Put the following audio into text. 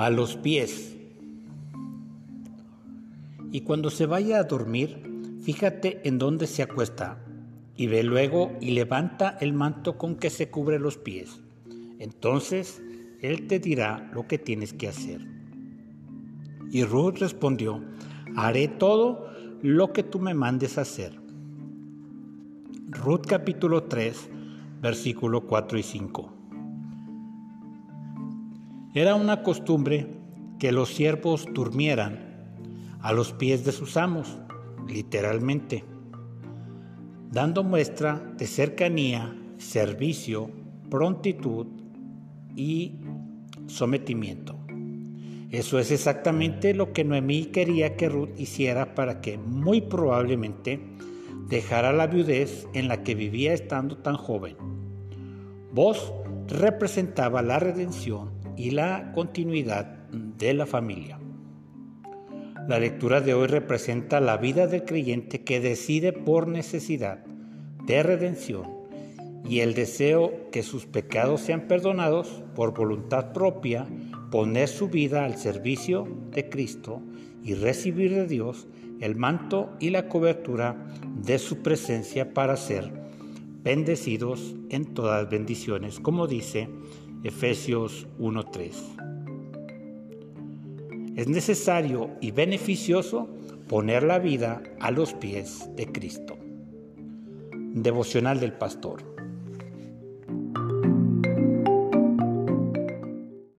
a los pies. Y cuando se vaya a dormir, fíjate en dónde se acuesta y ve luego y levanta el manto con que se cubre los pies. Entonces él te dirá lo que tienes que hacer. Y Ruth respondió, haré todo lo que tú me mandes hacer. Ruth capítulo 3, versículo 4 y 5. Era una costumbre que los siervos durmieran a los pies de sus amos, literalmente, dando muestra de cercanía, servicio, prontitud y sometimiento. Eso es exactamente lo que Noemí quería que Ruth hiciera para que muy probablemente dejara la viudez en la que vivía estando tan joven. Vos representaba la redención y la continuidad de la familia. La lectura de hoy representa la vida del creyente que decide por necesidad de redención y el deseo que sus pecados sean perdonados por voluntad propia, poner su vida al servicio de Cristo y recibir de Dios el manto y la cobertura de su presencia para ser bendecidos en todas bendiciones, como dice Efesios 1.3. Es necesario y beneficioso poner la vida a los pies de Cristo. Devocional del Pastor.